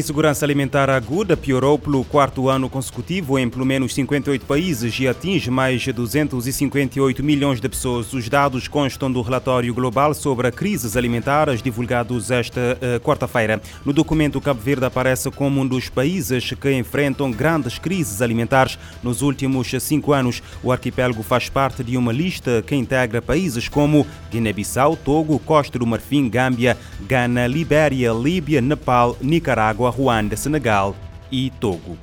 Insegurança alimentar aguda piorou pelo quarto ano consecutivo em pelo menos 58 países e atinge mais de 258 milhões de pessoas. Os dados constam do relatório global sobre crises alimentares divulgados esta uh, quarta-feira. No documento, Cabo Verde aparece como um dos países que enfrentam grandes crises alimentares nos últimos cinco anos. O arquipélago faz parte de uma lista que integra países como Guiné-Bissau, Togo, Costa do Marfim, Gâmbia, Gana, Libéria, Líbia, Nepal, Nicarágua. Ruanda, Senegal e Togo.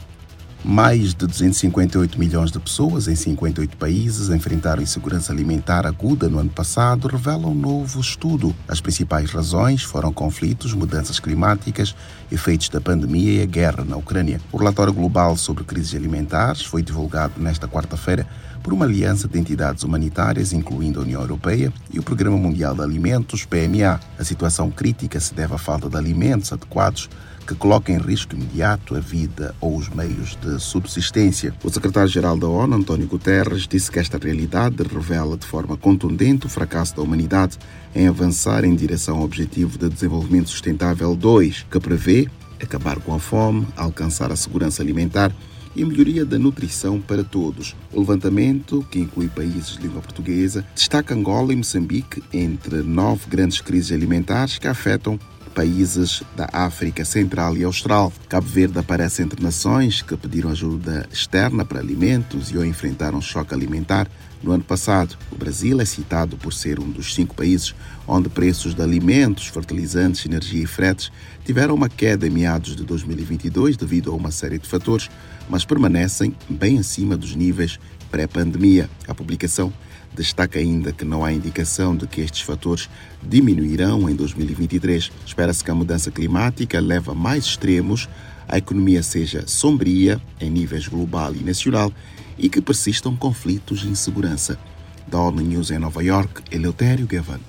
Mais de 258 milhões de pessoas em 58 países enfrentaram insegurança alimentar aguda no ano passado, revela um novo estudo. As principais razões foram conflitos, mudanças climáticas, efeitos da pandemia e a guerra na Ucrânia. O relatório global sobre crises alimentares foi divulgado nesta quarta-feira por uma aliança de entidades humanitárias, incluindo a União Europeia e o Programa Mundial de Alimentos, PMA. A situação crítica se deve à falta de alimentos adequados que coloca em risco imediato a vida ou os meios de subsistência. O secretário-geral da ONU, António Guterres, disse que esta realidade revela de forma contundente o fracasso da humanidade em avançar em direção ao Objetivo de Desenvolvimento Sustentável 2, que prevê acabar com a fome, alcançar a segurança alimentar e melhoria da nutrição para todos. O levantamento, que inclui países de língua portuguesa, destaca Angola e Moçambique entre nove grandes crises alimentares que afetam países da África Central e Austral. Cabo Verde aparece entre nações que pediram ajuda externa para alimentos e ou enfrentaram choque alimentar no ano passado. O Brasil é citado por ser um dos cinco países onde preços de alimentos, fertilizantes, energia e fretes tiveram uma queda em meados de 2022 devido a uma série de fatores, mas permanecem bem acima dos níveis pré-pandemia. A publicação Destaca ainda que não há indicação de que estes fatores diminuirão em 2023. Espera-se que a mudança climática leve a mais extremos, a economia seja sombria em níveis global e nacional e que persistam conflitos e insegurança. Da ONU News em Nova York, Eleutério Gavan.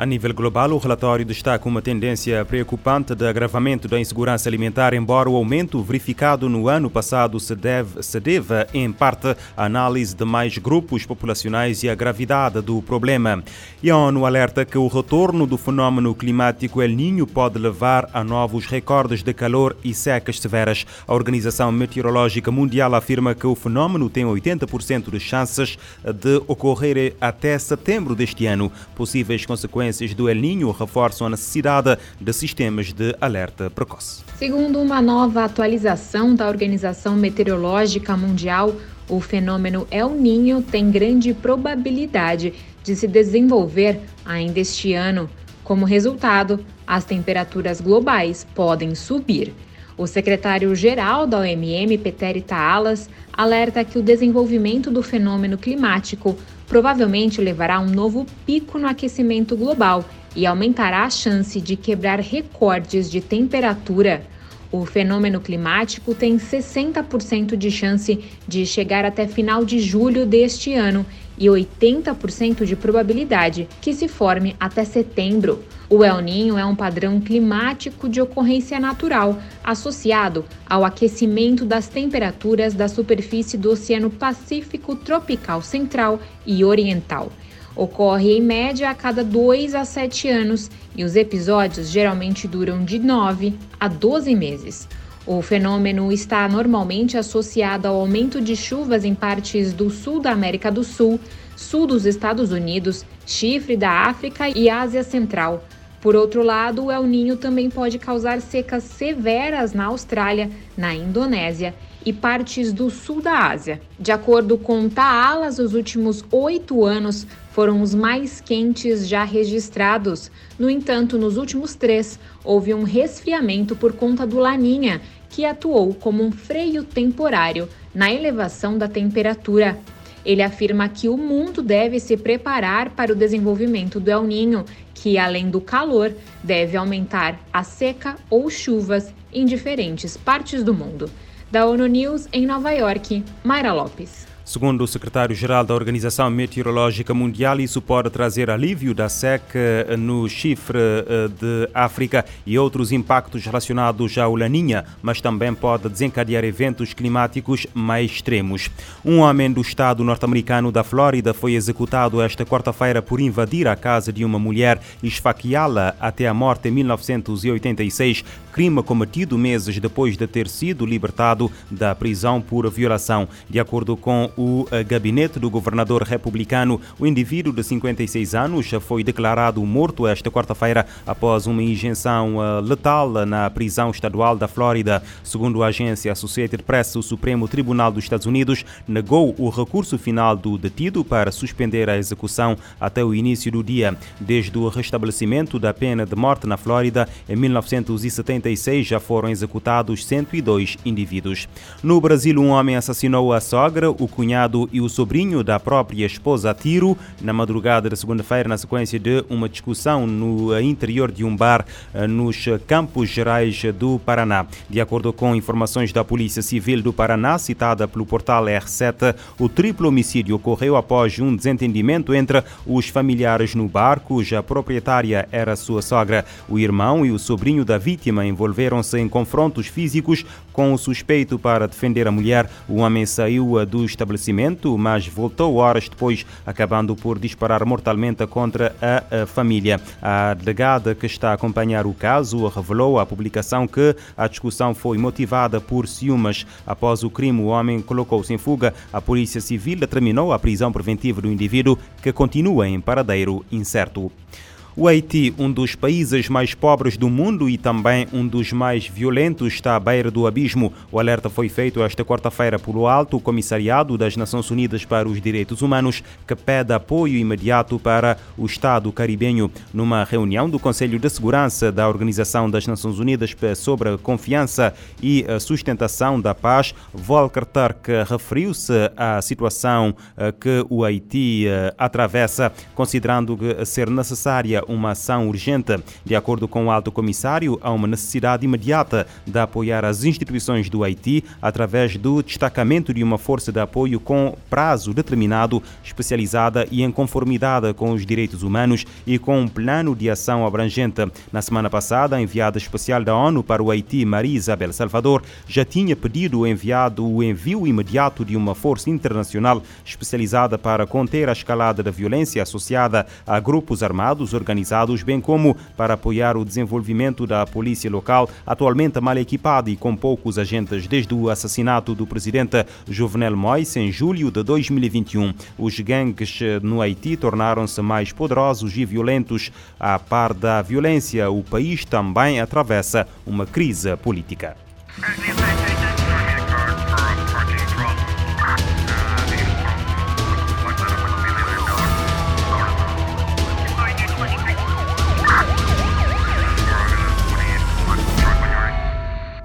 A nível global, o relatório destaca uma tendência preocupante de agravamento da insegurança alimentar, embora o aumento verificado no ano passado se deve, se deve em parte, à análise de mais grupos populacionais e à gravidade do problema. E a ONU alerta que o retorno do fenômeno climático El Niño pode levar a novos recordes de calor e secas severas. A Organização Meteorológica Mundial afirma que o fenômeno tem 80% de chances de ocorrer até setembro deste ano. Possíveis consequências consequências do El Niño reforçam a necessidade de sistemas de alerta precoce. Segundo uma nova atualização da Organização Meteorológica Mundial, o fenômeno El Niño tem grande probabilidade de se desenvolver ainda este ano. Como resultado, as temperaturas globais podem subir. O secretário-geral da OMM, Peter Taalas, alerta que o desenvolvimento do fenômeno climático provavelmente levará a um novo pico no aquecimento global e aumentará a chance de quebrar recordes de temperatura. O fenômeno climático tem 60% de chance de chegar até final de julho deste ano e 80% de probabilidade que se forme até setembro. O El Ninho é um padrão climático de ocorrência natural associado ao aquecimento das temperaturas da superfície do Oceano Pacífico tropical central e oriental. Ocorre em média a cada 2 a 7 anos e os episódios geralmente duram de 9 a 12 meses. O fenômeno está normalmente associado ao aumento de chuvas em partes do sul da América do Sul, sul dos Estados Unidos, chifre da África e Ásia Central, por outro lado, o El Ninho também pode causar secas severas na Austrália, na Indonésia e partes do sul da Ásia. De acordo com Taalas, os últimos oito anos foram os mais quentes já registrados. No entanto, nos últimos três, houve um resfriamento por conta do Laninha, que atuou como um freio temporário na elevação da temperatura. Ele afirma que o mundo deve se preparar para o desenvolvimento do El Ninho, que, além do calor, deve aumentar a seca ou chuvas em diferentes partes do mundo. Da ONU News em Nova York, Mayra Lopes. Segundo o secretário-geral da Organização Meteorológica Mundial, isso pode trazer alívio da seca no chifre eh, de África e outros impactos relacionados ao Laninha, mas também pode desencadear eventos climáticos mais extremos. Um homem do estado norte-americano da Flórida foi executado esta quarta-feira por invadir a casa de uma mulher e esfaqueá-la até a morte em 1986, crime cometido meses depois de ter sido libertado da prisão por violação. De acordo com o eh, gabinete do governador republicano. O indivíduo de 56 anos foi declarado morto esta quarta-feira após uma injeção eh, letal na prisão estadual da Flórida. Segundo a agência Associated Press, o Supremo Tribunal dos Estados Unidos negou o recurso final do detido para suspender a execução até o início do dia. Desde o restabelecimento da pena de morte na Flórida em 1976 já foram executados 102 indivíduos. No Brasil, um homem assassinou a sogra, o cunhado cunhado e o sobrinho da própria esposa a tiro na madrugada da segunda-feira, na sequência de uma discussão no interior de um bar eh, nos Campos Gerais do Paraná. De acordo com informações da Polícia Civil do Paraná, citada pelo portal R7, o triplo homicídio ocorreu após um desentendimento entre os familiares no bar, cuja proprietária era sua sogra. O irmão e o sobrinho da vítima envolveram-se em confrontos físicos com o suspeito para defender a mulher. O homem saiu do estabelecimento estabelecimento, mas voltou horas depois, acabando por disparar mortalmente contra a, família. A delegada que está a acompanhar o caso revelou à publicação que a discussão foi motivada por ciúmes. Após o crime, o homem colocou-se em fuga. A Polícia Civil determinou a prisão preventiva do indivíduo, que continua em paradeiro incerto. O Haiti, um dos países mais pobres do mundo e também um dos mais violentos, está à beira do abismo. O alerta foi feito esta quarta-feira pelo Alto Comissariado das Nações Unidas para os Direitos Humanos, que pede apoio imediato para o Estado caribenho. Numa reunião do Conselho de Segurança da Organização das Nações Unidas sobre a confiança e a sustentação da paz, Volker Turk referiu-se à situação eh, que o Haiti eh, atravessa, considerando ser necessária uma ação urgente. De acordo com o alto comissário, há uma necessidade imediata de apoiar as instituições do Haiti através do destacamento de uma força de apoio com prazo determinado, especializada e em conformidade com os direitos humanos e com um plano de ação abrangente. Na semana passada, a enviada especial da ONU para o Haiti, Maria Isabel Salvador, já tinha pedido enviado o envio imediato de uma força internacional especializada para conter a escalada da violência associada a grupos armados organizados organizados, bem como para apoiar o desenvolvimento da polícia local, atualmente mal equipada e com poucos agentes desde o assassinato do presidente Jovenel Moïse em julho de 2021. Os gangues no Haiti tornaram-se mais poderosos e violentos. A par da violência, o país também atravessa uma crise política.